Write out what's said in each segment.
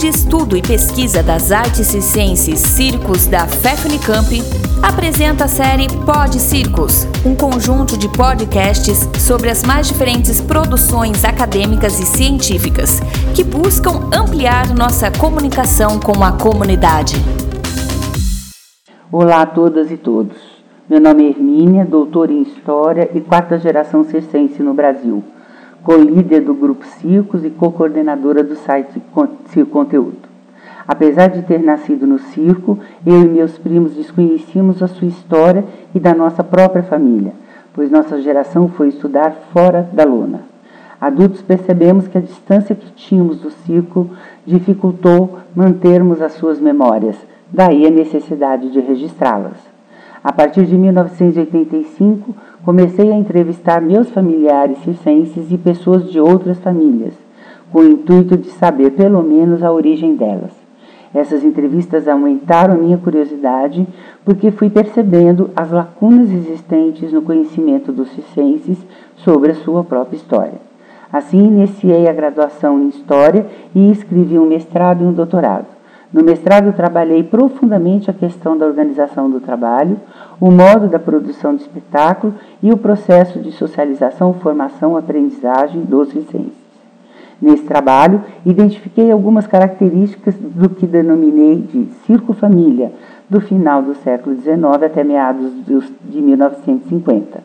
de Estudo e Pesquisa das Artes Circenses Circos da FEFNICAMP, apresenta a série Pod Circos, um conjunto de podcasts sobre as mais diferentes produções acadêmicas e científicas que buscam ampliar nossa comunicação com a comunidade. Olá a todas e todos. Meu nome é Hermínia, doutora em História e quarta geração circense no Brasil co-líder do grupo Circos e co-coordenadora do site Circo Conteúdo. Apesar de ter nascido no circo, eu e meus primos desconhecíamos a sua história e da nossa própria família, pois nossa geração foi estudar fora da lona. Adultos percebemos que a distância que tínhamos do circo dificultou mantermos as suas memórias, daí a necessidade de registrá-las. A partir de 1985, comecei a entrevistar meus familiares circenses e pessoas de outras famílias, com o intuito de saber pelo menos a origem delas. Essas entrevistas aumentaram minha curiosidade porque fui percebendo as lacunas existentes no conhecimento dos circenses sobre a sua própria história. Assim, iniciei a graduação em História e escrevi um mestrado e um doutorado. No mestrado, trabalhei profundamente a questão da organização do trabalho, o modo da produção de espetáculo e o processo de socialização, formação, aprendizagem dos licenses. Nesse trabalho, identifiquei algumas características do que denominei de circo-família, do final do século XIX até meados de 1950.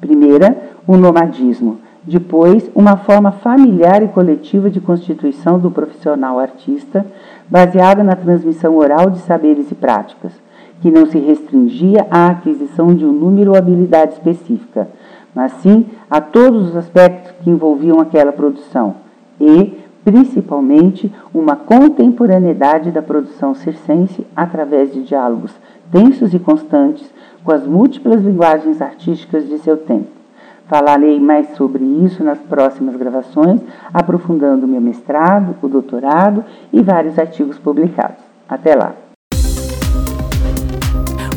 Primeira, o nomadismo. Depois, uma forma familiar e coletiva de constituição do profissional artista, baseada na transmissão oral de saberes e práticas, que não se restringia à aquisição de um número ou habilidade específica, mas sim a todos os aspectos que envolviam aquela produção e, principalmente, uma contemporaneidade da produção circense através de diálogos densos e constantes com as múltiplas linguagens artísticas de seu tempo. Falarei mais sobre isso nas próximas gravações, aprofundando meu mestrado, o doutorado e vários artigos publicados. Até lá!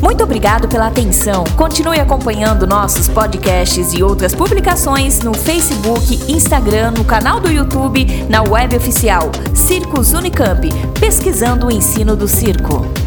Muito obrigado pela atenção. Continue acompanhando nossos podcasts e outras publicações no Facebook, Instagram, no canal do YouTube, na web oficial Circos Unicamp, pesquisando o ensino do circo.